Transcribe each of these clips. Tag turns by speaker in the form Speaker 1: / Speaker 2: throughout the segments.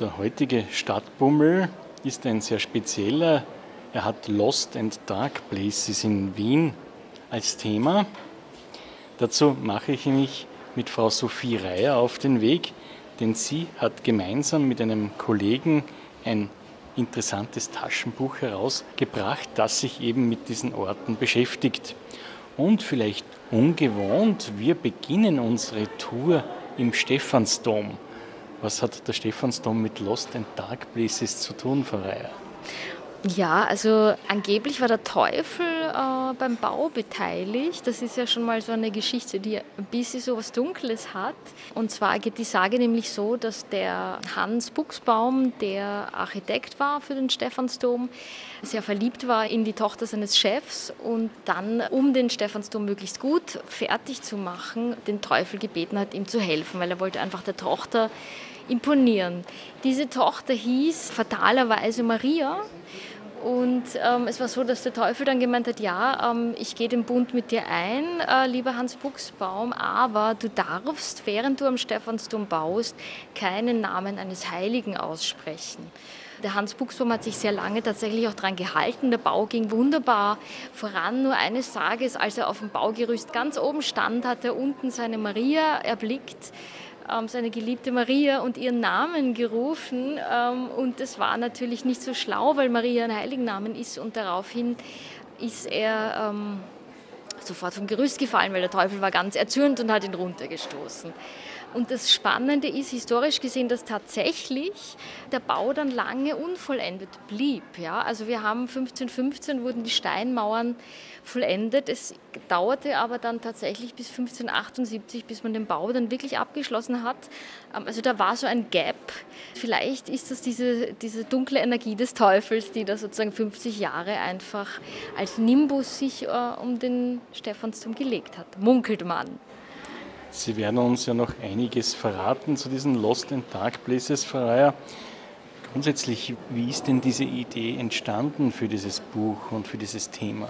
Speaker 1: Der heutige Stadtbummel ist ein sehr spezieller. Er hat Lost and Dark Places in Wien als Thema. Dazu mache ich mich mit Frau Sophie Reier auf den Weg, denn sie hat gemeinsam mit einem Kollegen ein interessantes Taschenbuch herausgebracht, das sich eben mit diesen Orten beschäftigt. Und vielleicht ungewohnt, wir beginnen unsere Tour im Stephansdom. Was hat der Stephansdom mit Lost and Dark Places zu tun, Frau Reier?
Speaker 2: Ja, also angeblich war der Teufel äh, beim Bau beteiligt. Das ist ja schon mal so eine Geschichte, die ein bisschen so was Dunkles hat. Und zwar geht die Sage nämlich so, dass der Hans Buchsbaum, der Architekt war für den Stephansdom, sehr verliebt war in die Tochter seines Chefs und dann, um den Stephansdom möglichst gut fertig zu machen, den Teufel gebeten hat, ihm zu helfen, weil er wollte einfach der Tochter imponieren. Diese Tochter hieß fatalerweise Maria und ähm, es war so, dass der Teufel dann gemeint hat, ja, ähm, ich gehe den Bund mit dir ein, äh, lieber Hans Buchsbaum, aber du darfst, während du am Stephansdom baust, keinen Namen eines Heiligen aussprechen. Der Hans Buchsbaum hat sich sehr lange tatsächlich auch daran gehalten. Der Bau ging wunderbar voran. Nur eines Tages, als er auf dem Baugerüst ganz oben stand, hat er unten seine Maria erblickt seine geliebte Maria und ihren Namen gerufen. Ähm, und das war natürlich nicht so schlau, weil Maria ein Heiligennamen ist. Und daraufhin ist er ähm, sofort vom Gerüst gefallen, weil der Teufel war ganz erzürnt und hat ihn runtergestoßen. Und das Spannende ist historisch gesehen, dass tatsächlich der Bau dann lange unvollendet blieb. Ja? Also wir haben 1515 wurden die Steinmauern vollendet. Es dauerte aber dann tatsächlich bis 1578, bis man den Bau dann wirklich abgeschlossen hat. Ähm, also da war so ein Gap. Vielleicht ist das diese, diese dunkle Energie des Teufels, die da sozusagen 50 Jahre einfach als Nimbus sich äh, um den Stephansdom gelegt hat, munkelt man.
Speaker 1: Sie werden uns ja noch einiges verraten zu diesen Lost and Dark Places, Frau Reier. Grundsätzlich, wie ist denn diese Idee entstanden für dieses Buch und für dieses Thema?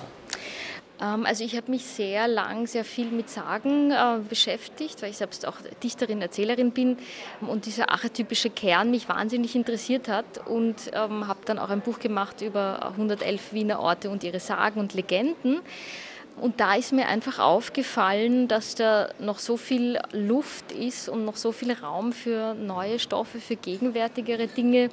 Speaker 2: Ähm, also ich habe mich sehr lang, sehr viel mit Sagen äh, beschäftigt, weil ich selbst auch Dichterin, Erzählerin bin und dieser archetypische Kern mich wahnsinnig interessiert hat und ähm, habe dann auch ein Buch gemacht über 111 Wiener Orte und ihre Sagen und Legenden. Und da ist mir einfach aufgefallen, dass da noch so viel Luft ist und noch so viel Raum für neue Stoffe, für gegenwärtigere Dinge.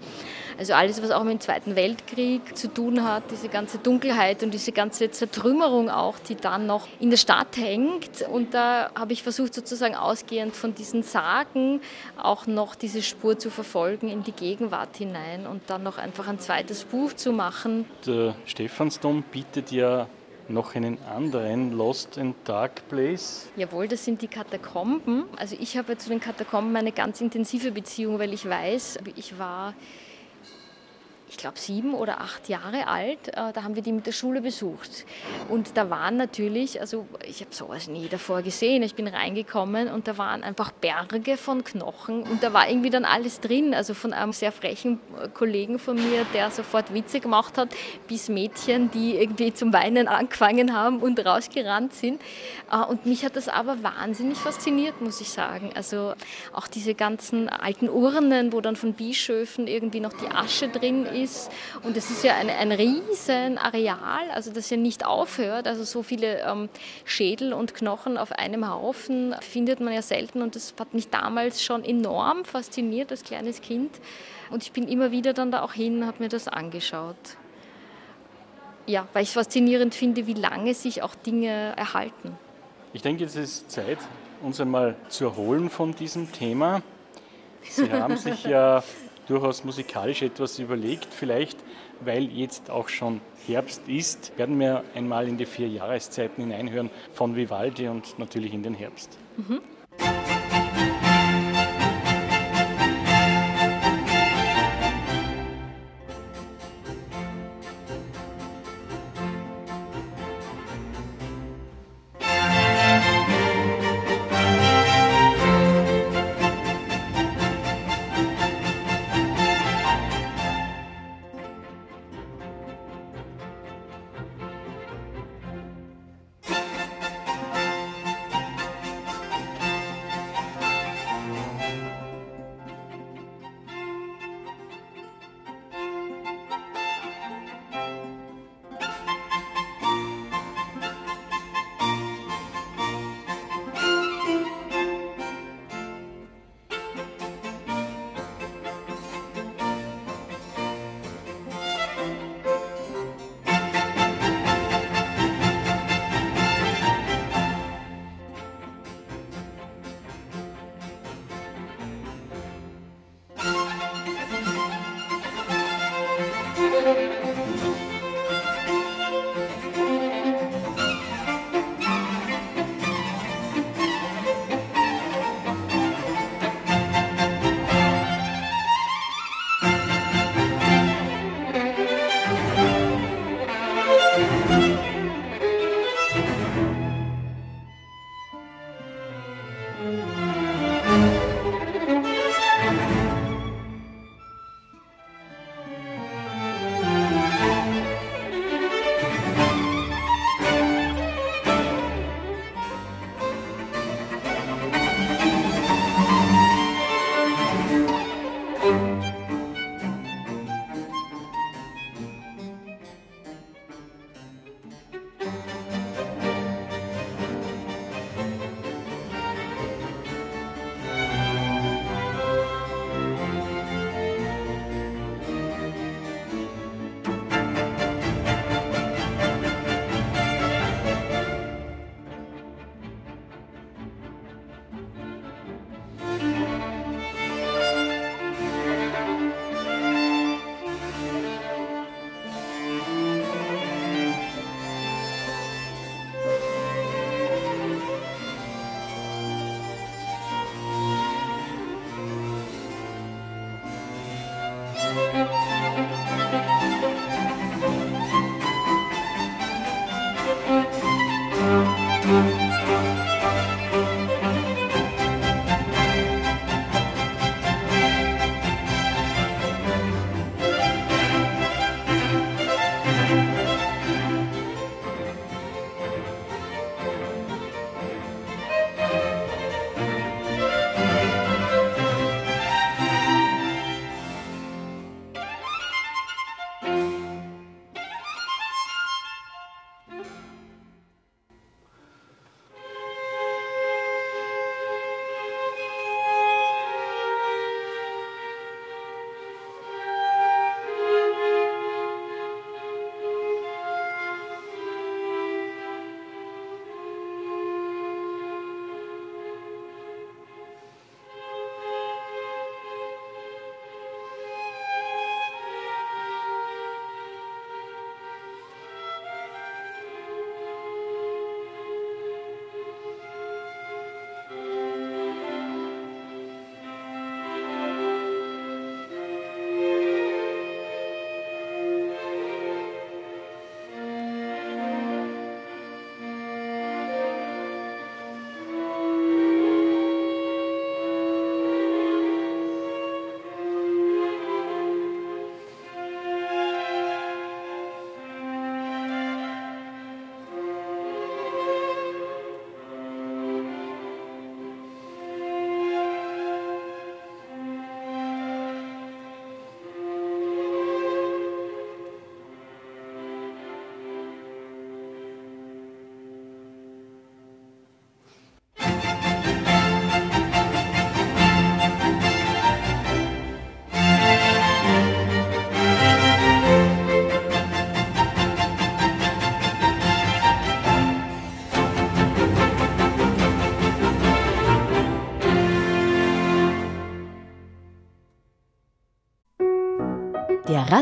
Speaker 2: Also alles, was auch mit dem Zweiten Weltkrieg zu tun hat, diese ganze Dunkelheit und diese ganze Zertrümmerung auch, die dann noch in der Stadt hängt. Und da habe ich versucht, sozusagen ausgehend von diesen Sagen auch noch diese Spur zu verfolgen in die Gegenwart hinein und dann noch einfach ein zweites Buch zu machen.
Speaker 1: Der Stephansdom bietet ja noch einen anderen Lost and Dark Place?
Speaker 2: Jawohl, das sind die Katakomben. Also ich habe zu den Katakomben eine ganz intensive Beziehung, weil ich weiß, ich war ich glaube, sieben oder acht Jahre alt. Äh, da haben wir die mit der Schule besucht. Und da waren natürlich, also ich habe sowas nie davor gesehen. Ich bin reingekommen und da waren einfach Berge von Knochen und da war irgendwie dann alles drin. Also von einem sehr frechen Kollegen von mir, der sofort Witze gemacht hat, bis Mädchen, die irgendwie zum Weinen angefangen haben und rausgerannt sind. Äh, und mich hat das aber wahnsinnig fasziniert, muss ich sagen. Also auch diese ganzen alten Urnen, wo dann von Bischöfen irgendwie noch die Asche drin ist ist. Und es ist ja ein, ein riesen Areal, also das ja nicht aufhört. Also so viele ähm, Schädel und Knochen auf einem Haufen findet man ja selten. Und das hat mich damals schon enorm fasziniert als kleines Kind. Und ich bin immer wieder dann da auch hin und habe mir das angeschaut. Ja, weil ich faszinierend finde, wie lange sich auch Dinge erhalten.
Speaker 1: Ich denke, es ist Zeit, uns einmal zu erholen von diesem Thema. Sie haben sich ja durchaus musikalisch etwas überlegt. Vielleicht, weil jetzt auch schon Herbst ist, werden wir einmal in die vier Jahreszeiten hineinhören von Vivaldi und natürlich in den Herbst. Mhm.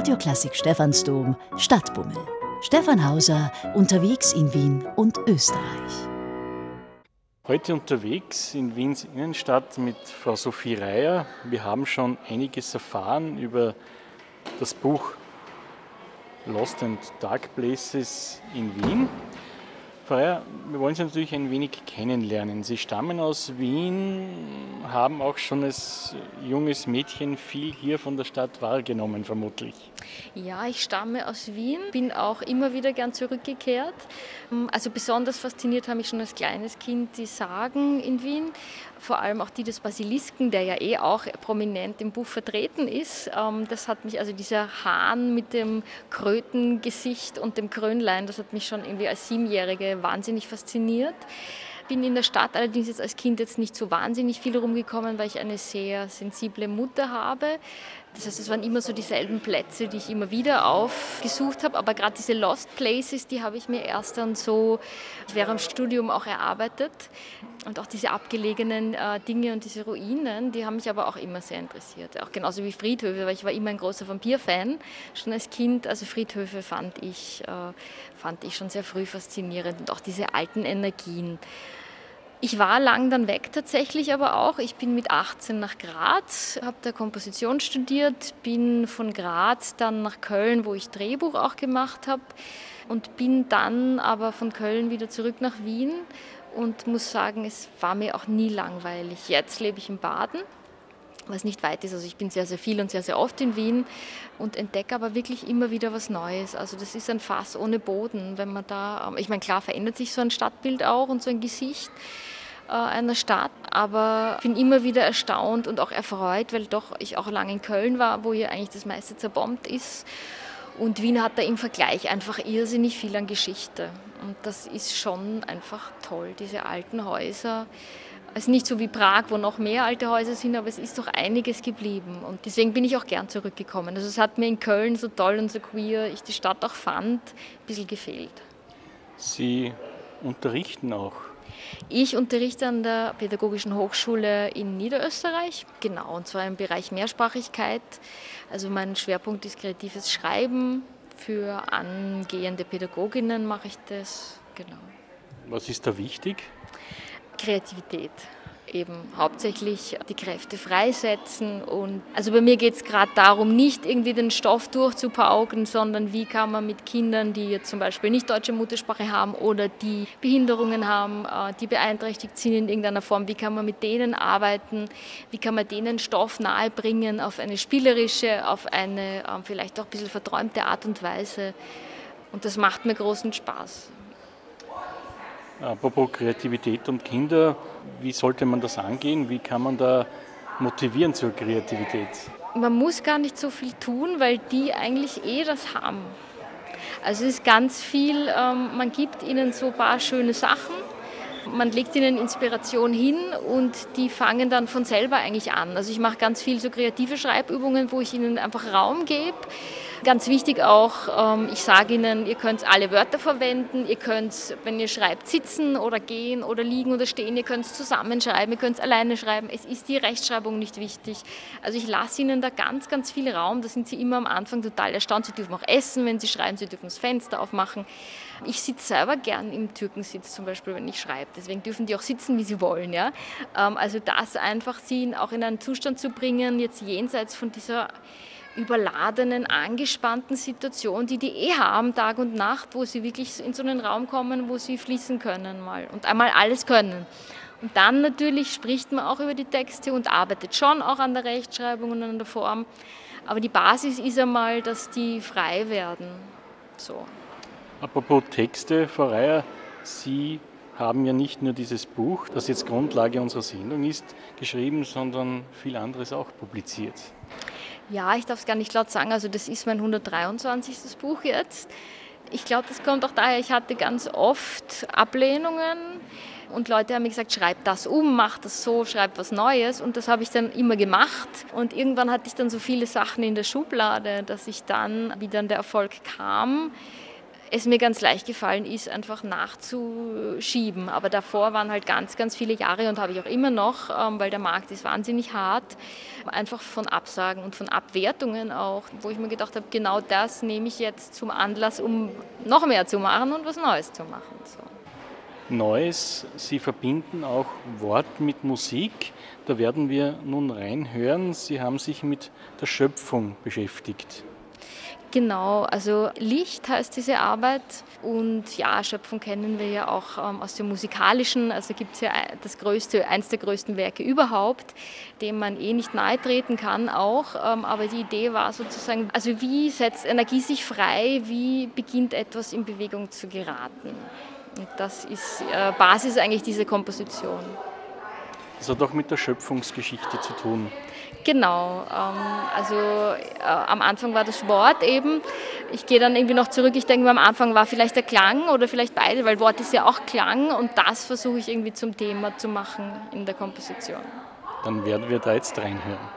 Speaker 3: Radioklassik Stephansdom Stadtbummel. Stefan Hauser unterwegs in Wien und Österreich.
Speaker 1: Heute unterwegs in Wiens Innenstadt mit Frau Sophie Reier. Wir haben schon einiges erfahren über das Buch Lost and Dark Places in Wien. Frau Reier, wir wollen Sie natürlich ein wenig kennenlernen. Sie stammen aus Wien, haben auch schon als junges Mädchen viel hier von der Stadt wahrgenommen, vermutlich.
Speaker 2: Ja, ich stamme aus Wien, bin auch immer wieder gern zurückgekehrt. Also besonders fasziniert haben mich schon als kleines Kind die Sagen in Wien, vor allem auch die des Basilisken, der ja eh auch prominent im Buch vertreten ist. Ähm, das hat mich, also dieser Hahn mit dem Krötengesicht und dem Krönlein, das hat mich schon irgendwie als Siebenjährige wahnsinnig fasziniert bin in der Stadt allerdings jetzt als Kind jetzt nicht so wahnsinnig viel rumgekommen, weil ich eine sehr sensible Mutter habe. Das heißt, es waren immer so dieselben Plätze, die ich immer wieder aufgesucht habe. Aber gerade diese Lost Places, die habe ich mir erst dann so während dem Studium auch erarbeitet. Und auch diese abgelegenen äh, Dinge und diese Ruinen, die haben mich aber auch immer sehr interessiert. Auch genauso wie Friedhöfe, weil ich war immer ein großer Vampir-Fan, schon als Kind. Also Friedhöfe fand ich, äh, fand ich schon sehr früh faszinierend und auch diese alten Energien. Ich war lang dann weg tatsächlich aber auch. Ich bin mit 18 nach Graz, habe da Komposition studiert, bin von Graz dann nach Köln, wo ich Drehbuch auch gemacht habe und bin dann aber von Köln wieder zurück nach Wien und muss sagen, es war mir auch nie langweilig. Jetzt lebe ich in Baden was nicht weit ist. Also ich bin sehr, sehr viel und sehr, sehr oft in Wien und entdecke aber wirklich immer wieder was Neues. Also das ist ein Fass ohne Boden, wenn man da, ich meine, klar verändert sich so ein Stadtbild auch und so ein Gesicht einer Stadt, aber ich bin immer wieder erstaunt und auch erfreut, weil doch ich auch lange in Köln war, wo hier eigentlich das meiste zerbombt ist. Und Wien hat da im Vergleich einfach irrsinnig viel an Geschichte. Und das ist schon einfach toll, diese alten Häuser also nicht so wie Prag, wo noch mehr alte Häuser sind, aber es ist doch einiges geblieben. Und deswegen bin ich auch gern zurückgekommen. Also es hat mir in Köln so toll und so queer ich die Stadt auch fand, ein bisschen gefehlt.
Speaker 1: Sie unterrichten auch.
Speaker 2: Ich unterrichte an der Pädagogischen Hochschule in Niederösterreich, genau, und zwar im Bereich Mehrsprachigkeit. Also mein Schwerpunkt ist kreatives Schreiben. Für angehende Pädagoginnen mache ich das, genau.
Speaker 1: Was ist da wichtig?
Speaker 2: Kreativität eben hauptsächlich die Kräfte freisetzen. Und also bei mir geht es gerade darum, nicht irgendwie den Stoff durchzupauken, sondern wie kann man mit Kindern, die jetzt zum Beispiel nicht deutsche Muttersprache haben oder die Behinderungen haben, äh, die beeinträchtigt sind in irgendeiner Form, wie kann man mit denen arbeiten, wie kann man denen Stoff nahebringen auf eine spielerische, auf eine ähm, vielleicht auch ein bisschen verträumte Art und Weise. Und das macht mir großen Spaß.
Speaker 1: Apropos Kreativität und Kinder, wie sollte man das angehen? Wie kann man da motivieren zur Kreativität?
Speaker 2: Man muss gar nicht so viel tun, weil die eigentlich eh das haben. Also es ist ganz viel, ähm, man gibt ihnen so ein paar schöne Sachen, man legt ihnen Inspiration hin und die fangen dann von selber eigentlich an. Also ich mache ganz viel so kreative Schreibübungen, wo ich ihnen einfach Raum gebe Ganz wichtig auch, ähm, ich sage Ihnen, ihr könnt alle Wörter verwenden, ihr könnt, wenn ihr schreibt, sitzen oder gehen oder liegen oder stehen, ihr könnt es zusammenschreiben, ihr könnt es alleine schreiben. Es ist die Rechtschreibung nicht wichtig. Also ich lasse Ihnen da ganz, ganz viel Raum. Da sind Sie immer am Anfang total erstaunt. Sie dürfen auch essen, wenn Sie schreiben, Sie dürfen das Fenster aufmachen. Ich sitze selber gern im Türkensitz zum Beispiel, wenn ich schreibe. Deswegen dürfen die auch sitzen, wie sie wollen. Ja? Ähm, also das einfach sie auch in einen Zustand zu bringen, jetzt jenseits von dieser überladenen, angespannten Situation, die die eh haben, Tag und Nacht, wo sie wirklich in so einen Raum kommen, wo sie fließen können mal und einmal alles können. Und dann natürlich spricht man auch über die Texte und arbeitet schon auch an der Rechtschreibung und an der Form. Aber die Basis ist einmal, dass die frei werden. So.
Speaker 1: Apropos Texte, Frau Reier, Sie haben ja nicht nur dieses Buch, das jetzt Grundlage unserer Sendung ist, geschrieben, sondern viel anderes auch publiziert.
Speaker 2: Ja, ich darf es gar nicht laut sagen. Also das ist mein 123. Buch jetzt. Ich glaube, das kommt auch daher, ich hatte ganz oft Ablehnungen und Leute haben mir gesagt, schreib das um, mach das so, schreib was Neues und das habe ich dann immer gemacht und irgendwann hatte ich dann so viele Sachen in der Schublade, dass ich dann, wie dann der Erfolg kam,
Speaker 1: es mir ganz leicht gefallen ist, einfach nachzuschieben. Aber davor waren halt ganz, ganz viele Jahre und habe ich auch immer noch, ähm, weil der Markt ist wahnsinnig hart, einfach von Absagen und von Abwertungen auch, wo ich mir gedacht habe, genau das nehme ich jetzt zum Anlass, um noch mehr zu machen und was Neues zu machen. So.
Speaker 2: Neues, Sie verbinden auch Wort mit Musik. Da werden wir nun reinhören. Sie haben sich mit der Schöpfung beschäftigt.
Speaker 1: Genau, also Licht heißt diese Arbeit und ja, Schöpfung kennen wir ja auch ähm, aus dem musikalischen, also gibt es ja das größte, eins der größten Werke überhaupt, dem man eh nicht nahe treten kann auch, ähm, aber die Idee war sozusagen, also wie setzt Energie sich frei, wie beginnt etwas in Bewegung zu geraten. Und das ist äh, Basis eigentlich dieser Komposition.
Speaker 2: Das hat auch mit der Schöpfungsgeschichte zu tun.
Speaker 1: Genau, ähm, also äh, am Anfang war das Wort eben. Ich gehe dann irgendwie noch zurück, ich denke, am Anfang war vielleicht der Klang oder vielleicht beide, weil Wort ist ja auch Klang und das versuche ich irgendwie zum Thema zu machen in der Komposition.
Speaker 2: Dann werden wir da jetzt reinhören.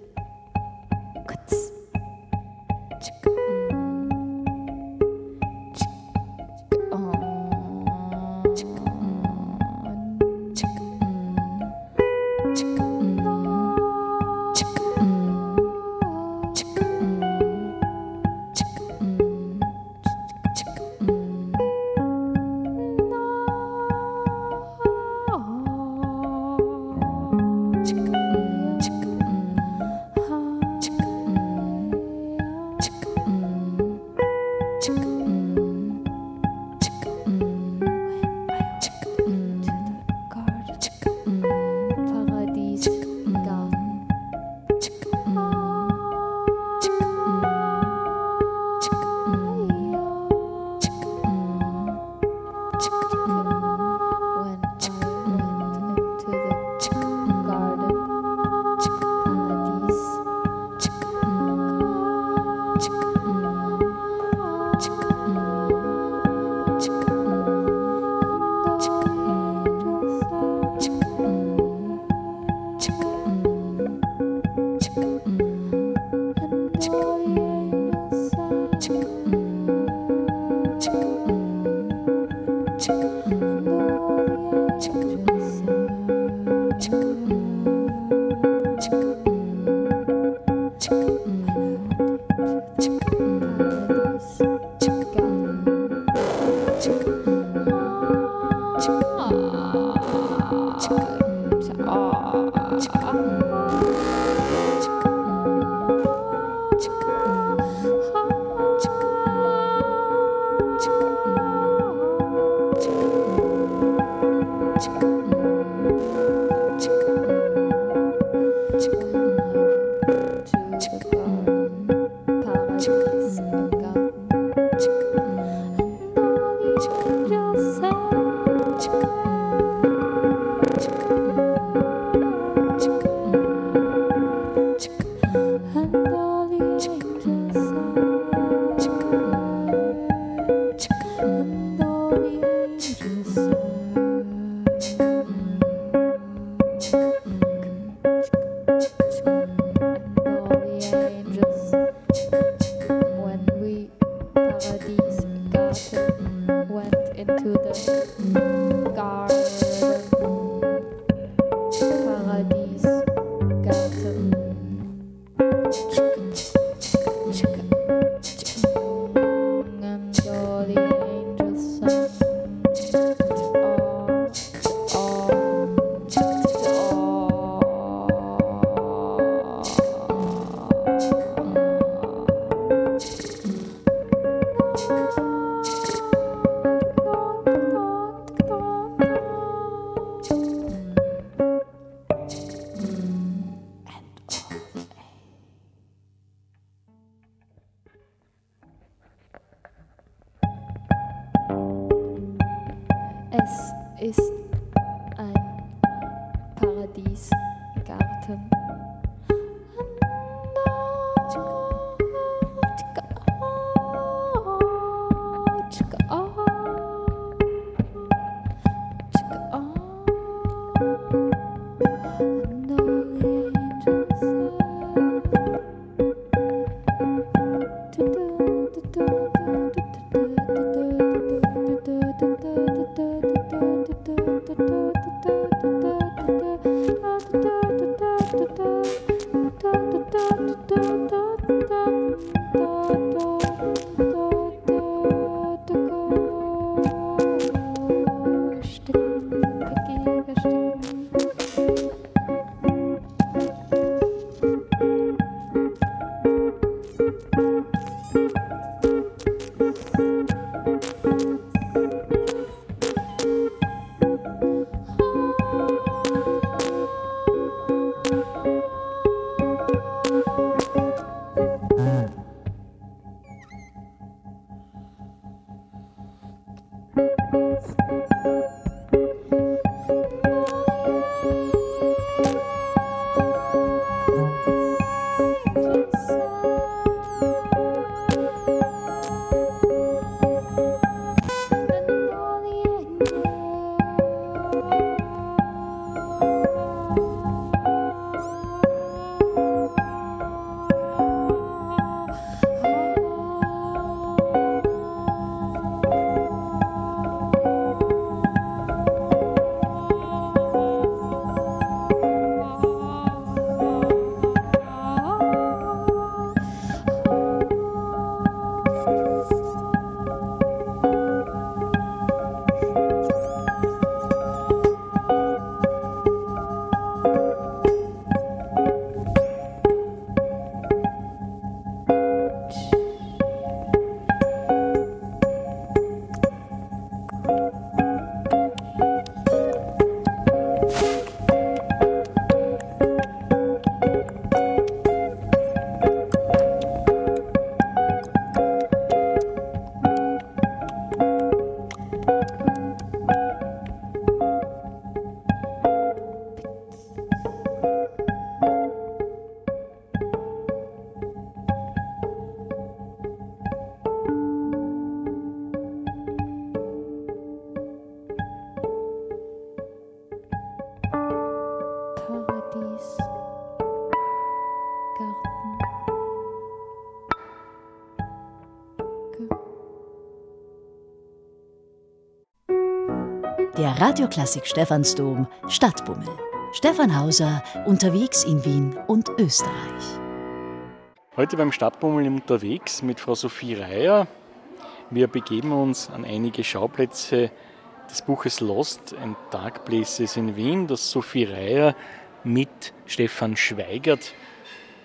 Speaker 3: 지금. Radioklassik Stephansdom Stadtbummel. Stefan Hauser unterwegs in Wien und Österreich.
Speaker 1: Heute beim Stadtbummel unterwegs mit Frau Sophie Reier. Wir begeben uns an einige Schauplätze des Buches Lost and Dark Places in Wien, das Sophie Reier mit Stefan Schweigert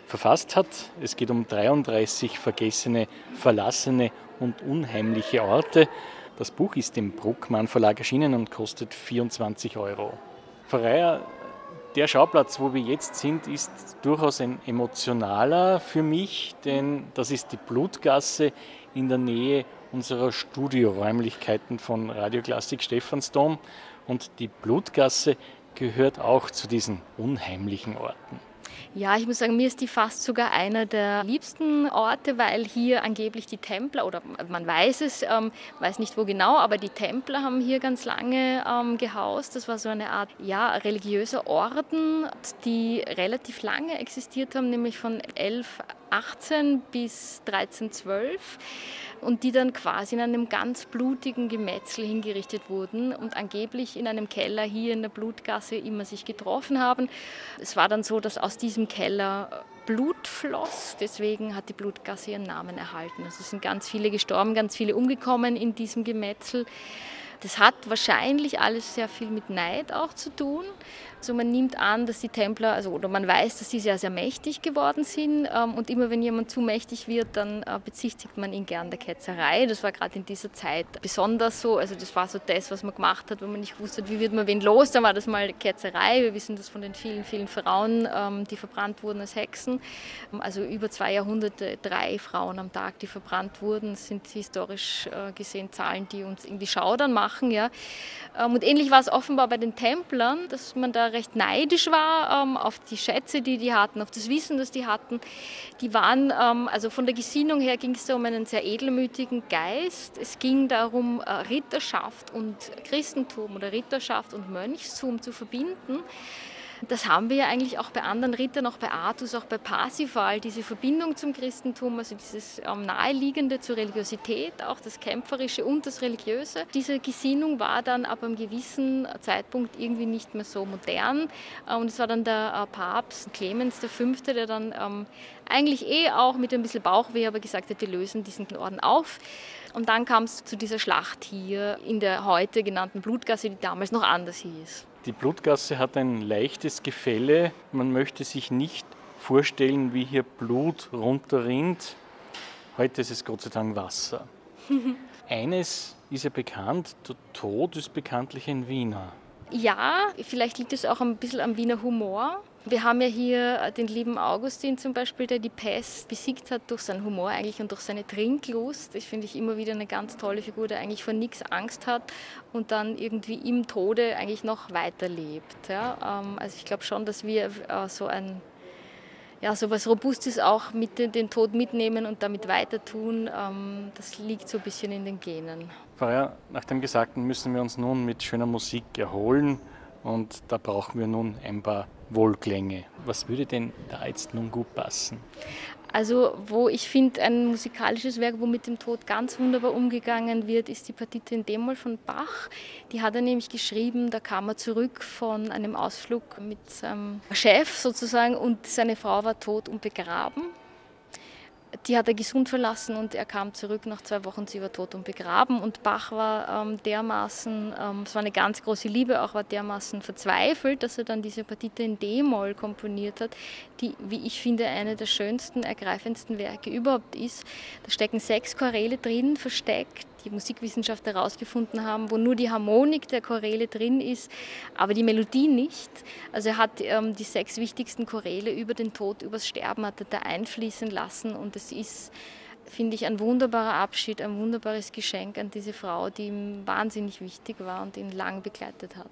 Speaker 1: verfasst hat. Es geht um 33 vergessene, verlassene und unheimliche Orte. Das Buch ist im Bruckmann Verlag erschienen und kostet 24 Euro. Reier, der Schauplatz, wo wir jetzt sind, ist durchaus ein emotionaler für mich, denn das ist die Blutgasse in der Nähe unserer Studioräumlichkeiten von Radioklassik Stephansdom. Und die Blutgasse gehört auch zu diesen unheimlichen Orten.
Speaker 2: Ja, ich muss sagen, mir ist die fast sogar einer der liebsten Orte, weil hier angeblich die Templer, oder man weiß es, ähm, weiß nicht wo genau, aber die Templer haben hier ganz lange ähm, gehaust. Das war so eine Art ja, religiöser Orden, die relativ lange existiert haben, nämlich von 1118 bis 1312 und die dann quasi in einem ganz blutigen Gemetzel hingerichtet wurden und angeblich in einem Keller hier in der Blutgasse immer sich getroffen haben. Es war dann so, dass aus diesem Keller Blut floss, deswegen hat die Blutgasse ihren Namen erhalten. Also sind ganz viele gestorben, ganz viele umgekommen in diesem Gemetzel. Das hat wahrscheinlich alles sehr viel mit Neid auch zu tun, Also man nimmt an, dass die Templer, also oder man weiß, dass sie sehr, sehr mächtig geworden sind. Ähm, und immer wenn jemand zu mächtig wird, dann äh, bezichtigt man ihn gern der Ketzerei. Das war gerade in dieser Zeit besonders so. Also das war so das, was man gemacht hat, wenn man nicht wusste, wie wird man wen los, dann war das mal Ketzerei. Wir wissen das von den vielen, vielen Frauen, ähm, die verbrannt wurden als Hexen. Also über zwei Jahrhunderte, drei Frauen am Tag, die verbrannt wurden, sind historisch äh, gesehen Zahlen, die uns irgendwie schaudern machen. Ja. Ähm, und ähnlich war es offenbar bei den Templern, dass man da recht neidisch war ähm, auf die Schätze, die die hatten, auf das Wissen, das die hatten. Die waren, ähm, also von der Gesinnung her ging es da um einen sehr edelmütigen Geist. Es ging darum, äh, Ritterschaft und Christentum oder Ritterschaft und Mönchstum zu verbinden. Das haben wir ja eigentlich auch bei anderen Rittern, auch bei Artus, auch bei Parsifal, diese Verbindung zum Christentum, also dieses ähm, Naheliegende zur Religiosität, auch das Kämpferische und das Religiöse. Diese Gesinnung war dann ab einem gewissen Zeitpunkt irgendwie nicht mehr so modern. Äh, und es war dann der äh, Papst Clemens V., der dann ähm, eigentlich eh auch mit ein bisschen Bauchweh aber gesagt hat, wir lösen diesen Orden auf. Und dann kam es zu dieser Schlacht hier in der heute genannten Blutgasse, die damals noch anders hieß.
Speaker 1: Die Blutgasse hat ein leichtes Gefälle. Man möchte sich nicht vorstellen, wie hier Blut runterrinnt. Heute ist es Gott sei Dank Wasser. Eines ist ja bekannt, der Tod ist bekanntlich ein Wiener.
Speaker 2: Ja, vielleicht liegt es auch ein bisschen am Wiener Humor. Wir haben ja hier den lieben Augustin zum Beispiel, der die Pest besiegt hat durch seinen Humor eigentlich und durch seine Trinklust. Das finde ich immer wieder eine ganz tolle Figur, der eigentlich vor nichts Angst hat und dann irgendwie im Tode eigentlich noch weiterlebt. Ja? Ähm, also ich glaube schon, dass wir äh, so ein ja, so was Robustes auch mit den, den Tod mitnehmen und damit weiter tun, ähm, das liegt so ein bisschen in den Genen.
Speaker 1: Pfarrer, nach dem Gesagten müssen wir uns nun mit schöner Musik erholen und da brauchen wir nun ein paar Wohlklänge. Was würde denn da jetzt nun gut passen?
Speaker 2: Also, wo ich finde, ein musikalisches Werk, wo mit dem Tod ganz wunderbar umgegangen wird, ist die Partite in D-Moll von Bach. Die hat er nämlich geschrieben, da kam er zurück von einem Ausflug mit seinem Chef sozusagen und seine Frau war tot und begraben die hat er gesund verlassen und er kam zurück nach zwei Wochen, sie war tot und begraben. Und Bach war ähm, dermaßen, ähm, es war eine ganz große Liebe, auch war dermaßen verzweifelt, dass er dann diese Partite in D-Moll komponiert hat, die, wie ich finde, eine der schönsten, ergreifendsten Werke überhaupt ist. Da stecken sechs Choräle drin, versteckt die Musikwissenschaftler herausgefunden haben, wo nur die Harmonik der Choräle drin ist, aber die Melodie nicht. Also er hat ähm, die sechs wichtigsten Choräle über den Tod, übers Sterben hat er da einfließen lassen und es ist finde ich ein wunderbarer Abschied, ein wunderbares Geschenk an diese Frau, die ihm wahnsinnig wichtig war und ihn lang begleitet hat.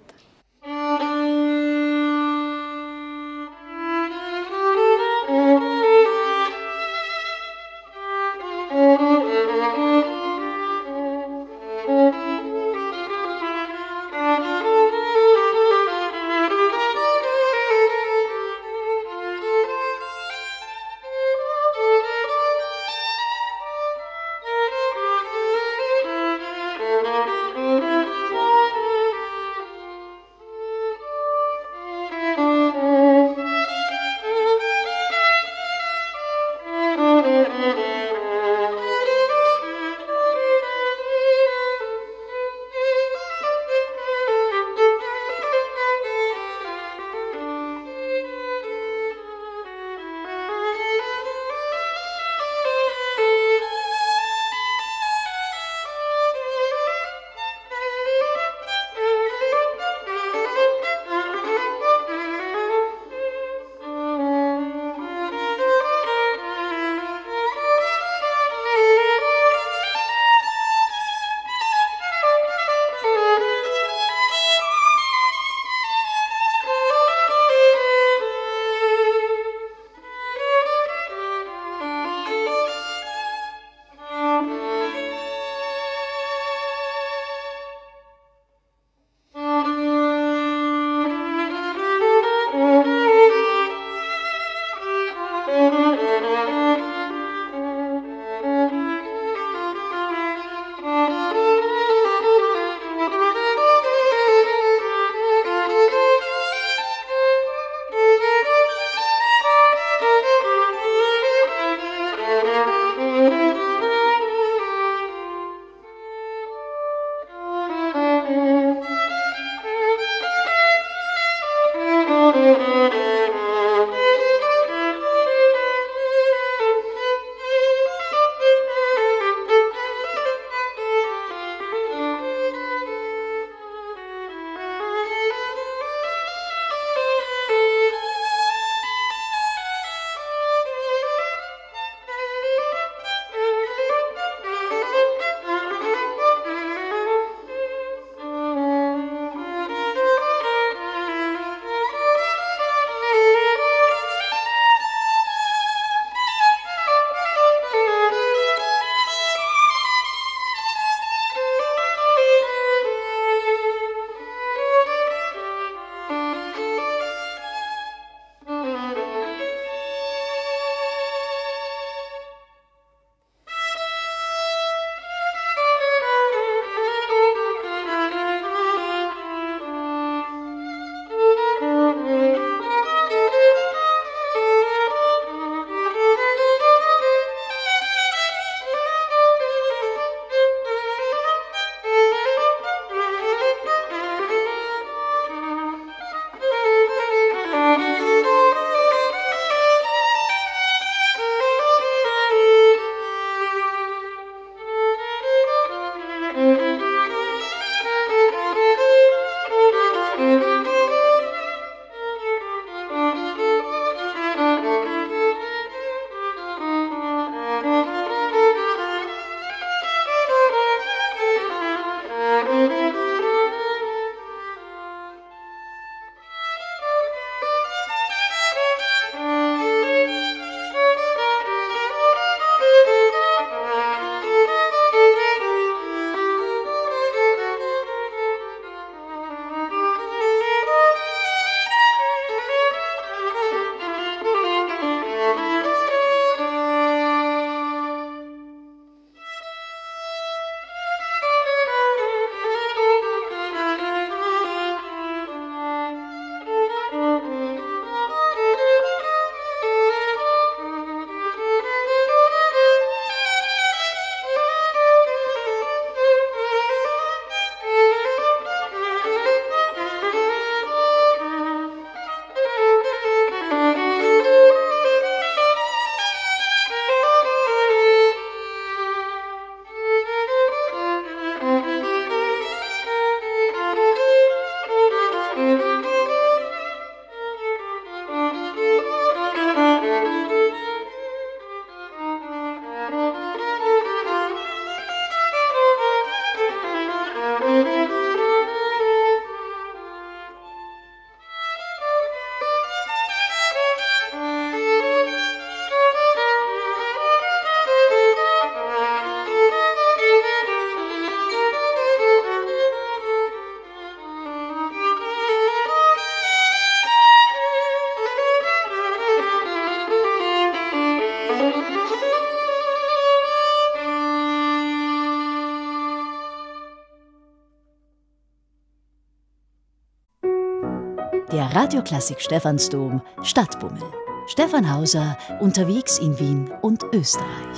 Speaker 3: Radioklassik Stephansdom Stadtbummel. Stefan Hauser unterwegs in Wien und Österreich.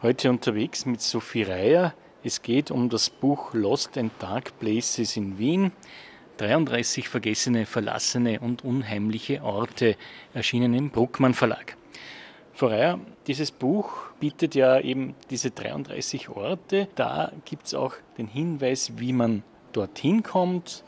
Speaker 1: Heute unterwegs mit Sophie Reier. Es geht um das Buch Lost and Dark Places in Wien. 33 vergessene, verlassene und unheimliche Orte erschienen im Bruckmann Verlag. Frau Reier, dieses Buch bietet ja eben diese 33 Orte. Da gibt es auch den Hinweis, wie man dorthin kommt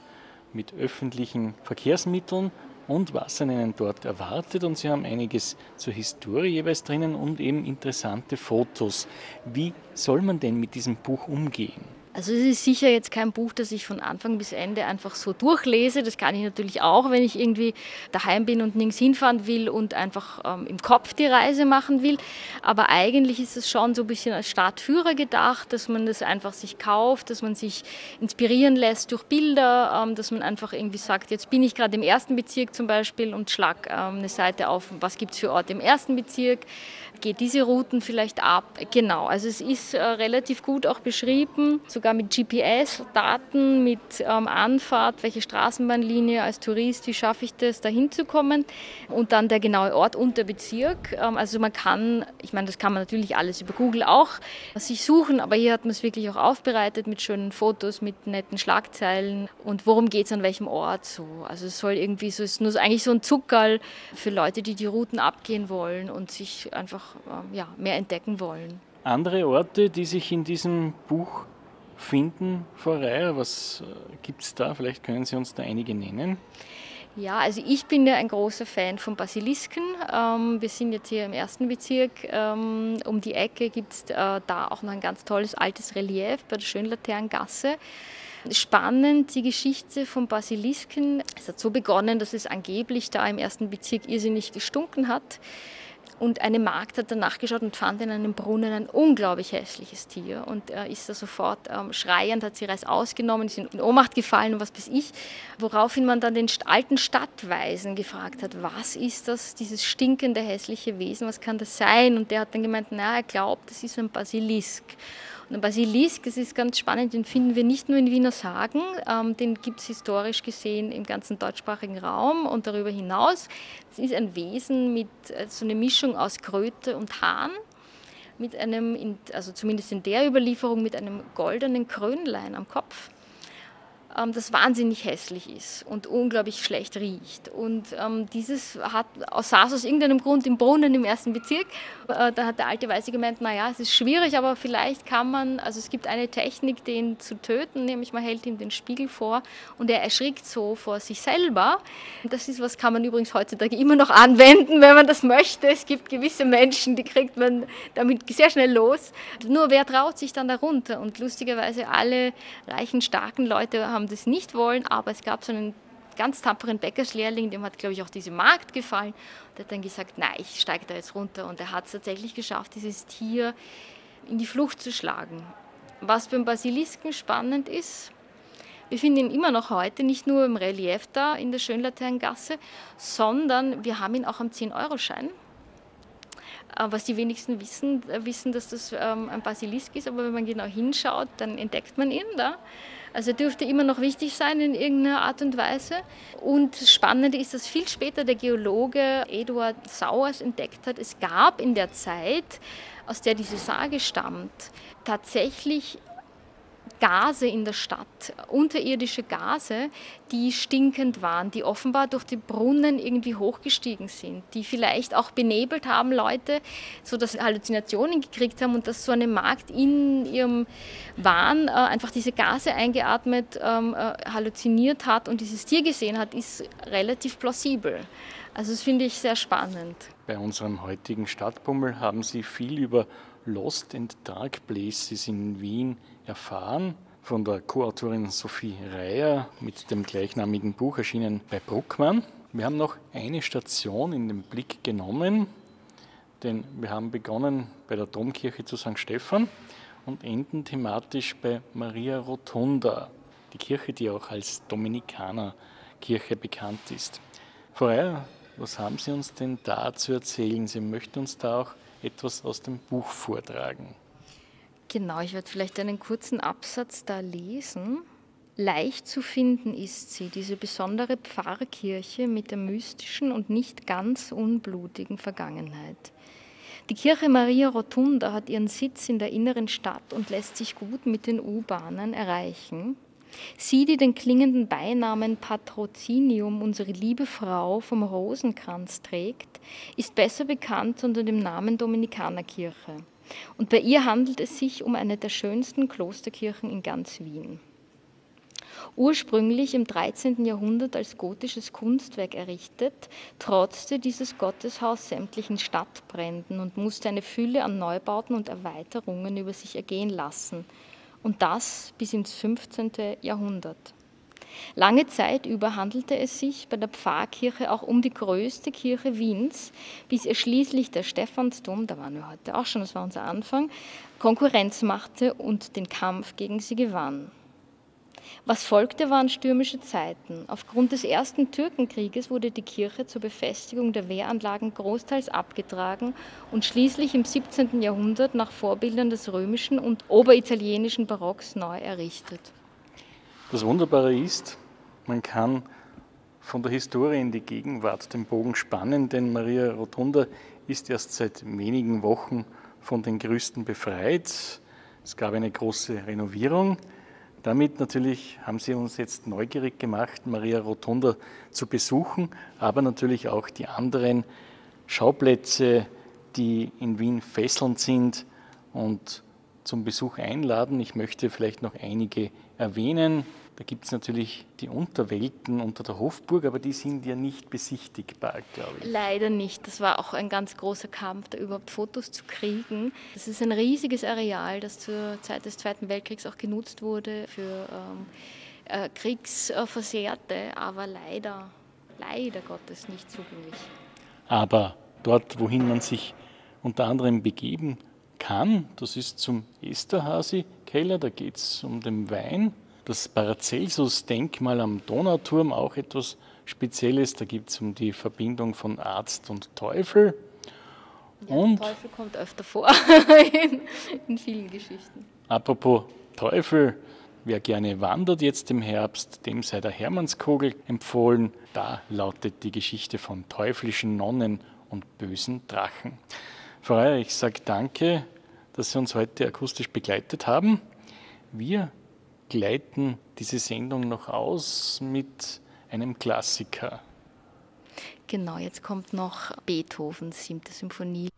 Speaker 1: mit öffentlichen Verkehrsmitteln und was einen dort erwartet. Und Sie haben einiges zur Historie jeweils drinnen und eben interessante Fotos. Wie soll man denn mit diesem Buch umgehen?
Speaker 2: Also es ist sicher jetzt kein Buch, das ich von Anfang bis Ende einfach so durchlese. Das kann ich natürlich auch, wenn ich irgendwie daheim bin und nirgends hinfahren will und einfach ähm, im Kopf die Reise machen will. Aber eigentlich ist es schon so ein bisschen als Startführer gedacht, dass man das einfach sich kauft, dass man sich inspirieren lässt durch Bilder, ähm, dass man einfach irgendwie sagt, jetzt bin ich gerade im ersten Bezirk zum Beispiel und schlag ähm, eine Seite auf, was gibt es für Orte im ersten Bezirk geht diese Routen vielleicht ab. Genau, also es ist äh, relativ gut auch beschrieben, sogar mit GPS-Daten, mit ähm, Anfahrt, welche Straßenbahnlinie als Tourist, wie schaffe ich das, da hinzukommen und dann der genaue Ort und der Bezirk. Ähm, also man kann, ich meine, das kann man natürlich alles über Google auch sich suchen, aber hier hat man es wirklich auch aufbereitet mit schönen Fotos, mit netten Schlagzeilen und worum geht es an welchem Ort so. Also es soll irgendwie so, es ist nur eigentlich so ein Zuckerl für Leute, die die Routen abgehen wollen und sich einfach ähm, ja, mehr entdecken wollen.
Speaker 1: Andere Orte, die sich in diesem Buch finden, Frau Reier, was äh, gibt es da? Vielleicht können Sie uns da einige nennen.
Speaker 2: Ja, also ich bin ja ein großer Fan von Basilisken. Ähm, wir sind jetzt hier im ersten Bezirk. Ähm, um die Ecke gibt es äh, da auch noch ein ganz tolles altes Relief bei der Schönlaterngasse. Spannend die Geschichte von Basilisken. Es hat so begonnen, dass es angeblich da im ersten Bezirk irrsinnig gestunken hat. Und eine Magd hat danach geschaut und fand in einem Brunnen ein unglaublich hässliches Tier und äh, ist da sofort ähm, schreiend, hat sie Reis ausgenommen, ist in Ohnmacht gefallen und was weiß ich. Woraufhin man dann den alten Stadtweisen gefragt hat, was ist das, dieses stinkende hässliche Wesen, was kann das sein? Und der hat dann gemeint, na, er glaubt, das ist ein Basilisk. Basilisk, das ist ganz spannend, den finden wir nicht nur in Wiener Sagen, ähm, den gibt es historisch gesehen im ganzen deutschsprachigen Raum und darüber hinaus. Es ist ein Wesen mit äh, so einer Mischung aus Kröte und Hahn mit einem, also zumindest in der Überlieferung, mit einem goldenen Krönlein am Kopf. Ähm, das wahnsinnig hässlich ist und unglaublich schlecht riecht. Und ähm, dieses hat, saß aus irgendeinem Grund im Brunnen im ersten Bezirk. Äh, da hat der alte Weise gemeint, naja, es ist schwierig, aber vielleicht kann man, also es gibt eine Technik, den zu töten, nämlich man hält ihm den Spiegel vor und er erschrickt so vor sich selber. Das ist was, kann man übrigens heutzutage immer noch anwenden, wenn man das möchte. Es gibt gewisse Menschen, die kriegt man damit sehr schnell los. Nur wer traut sich dann darunter? Und lustigerweise alle reichen, starken Leute haben haben das nicht wollen, aber es gab so einen ganz tapferen Bäckerslehrling, dem hat, glaube ich, auch diese Markt gefallen. Der hat dann gesagt, nein, ich steige da jetzt runter. Und er hat es tatsächlich geschafft, dieses Tier in die Flucht zu schlagen. Was beim Basilisken spannend ist, wir finden ihn immer noch heute, nicht nur im Relief da in der Schönlaterngasse, sondern wir haben ihn auch am 10-Euro-Schein. Äh, was die wenigsten wissen, äh, wissen, dass das ähm, ein Basilisk ist, aber wenn man genau hinschaut, dann entdeckt man ihn da. Also dürfte immer noch wichtig sein in irgendeiner Art und Weise. Und spannend ist, dass viel später der Geologe Eduard Sauers entdeckt hat, es gab in der Zeit, aus der diese Sage stammt, tatsächlich Gase in der Stadt, unterirdische Gase, die stinkend waren, die offenbar durch die Brunnen irgendwie hochgestiegen sind, die vielleicht auch benebelt haben Leute, sodass Halluzinationen gekriegt haben und dass so eine Magd in ihrem Wahn äh, einfach diese Gase eingeatmet, ähm, äh, halluziniert hat und dieses Tier gesehen hat, ist relativ plausibel. Also das finde ich sehr spannend.
Speaker 1: Bei unserem heutigen Stadtbummel haben Sie viel über Lost and Dark Places in Wien erfahren von der Co-Autorin Sophie Reier mit dem gleichnamigen Buch erschienen bei Bruckmann. Wir haben noch eine Station in den Blick genommen, denn wir haben begonnen bei der Domkirche zu St. Stephan und enden thematisch bei Maria Rotunda, die Kirche, die auch als Dominikanerkirche bekannt ist. Frau Reier, was haben Sie uns denn da zu erzählen? Sie möchten uns da auch etwas aus dem Buch vortragen.
Speaker 2: Genau, ich werde vielleicht einen kurzen Absatz da lesen. Leicht zu finden ist sie, diese besondere Pfarrkirche mit der mystischen und nicht ganz unblutigen Vergangenheit. Die Kirche Maria Rotunda hat ihren Sitz in der inneren Stadt und lässt sich gut mit den U-Bahnen erreichen. Sie, die den klingenden Beinamen Patrozinium, unsere liebe Frau vom Rosenkranz trägt, ist besser bekannt unter dem Namen Dominikanerkirche. Und bei ihr handelt es sich um eine der schönsten Klosterkirchen in ganz Wien. Ursprünglich im 13. Jahrhundert als gotisches Kunstwerk errichtet, trotzte dieses Gotteshaus sämtlichen Stadtbränden und musste eine Fülle an Neubauten und Erweiterungen über sich ergehen lassen. Und das bis ins 15. Jahrhundert. Lange Zeit über handelte es sich bei der Pfarrkirche auch um die größte Kirche Wiens, bis ihr schließlich der Stephansdom, da waren wir heute auch schon, das war unser Anfang, Konkurrenz machte und den Kampf gegen sie gewann. Was folgte, waren stürmische Zeiten. Aufgrund des ersten Türkenkrieges wurde die Kirche zur Befestigung der Wehranlagen großteils abgetragen und schließlich im 17. Jahrhundert nach Vorbildern des römischen und oberitalienischen Barocks neu errichtet.
Speaker 1: Das Wunderbare ist, man kann von der Historie in die Gegenwart den Bogen spannen, denn Maria Rotunda ist erst seit wenigen Wochen von den Gerüsten befreit. Es gab eine große Renovierung. Damit natürlich haben sie uns jetzt neugierig gemacht, Maria Rotunda zu besuchen, aber natürlich auch die anderen Schauplätze, die in Wien fesselnd sind und zum Besuch einladen. Ich möchte vielleicht noch einige erwähnen. Da gibt es natürlich die Unterwelten unter der Hofburg, aber die sind ja nicht besichtigbar, glaube ich.
Speaker 2: Leider nicht. Das war auch ein ganz großer Kampf, da überhaupt Fotos zu kriegen. Das ist ein riesiges Areal, das zur Zeit des Zweiten Weltkriegs auch genutzt wurde für ähm, äh, Kriegsversehrte, aber leider, leider Gottes nicht zugänglich.
Speaker 1: Aber dort, wohin man sich unter anderem begeben kann, das ist zum Esterhasi-Keller, da geht es um den Wein das Paracelsus-Denkmal am Donauturm, auch etwas Spezielles. Da gibt es um die Verbindung von Arzt und Teufel.
Speaker 2: Ja, und Teufel kommt öfter vor in, in vielen Geschichten.
Speaker 1: Apropos Teufel, wer gerne wandert jetzt im Herbst, dem sei der Hermannskogel empfohlen. Da lautet die Geschichte von teuflischen Nonnen und bösen Drachen. Frau Reier, ich sage danke, dass Sie uns heute akustisch begleitet haben. Wir gleiten diese Sendung noch aus mit einem Klassiker.
Speaker 2: Genau, jetzt kommt noch Beethovens siebte Symphonie.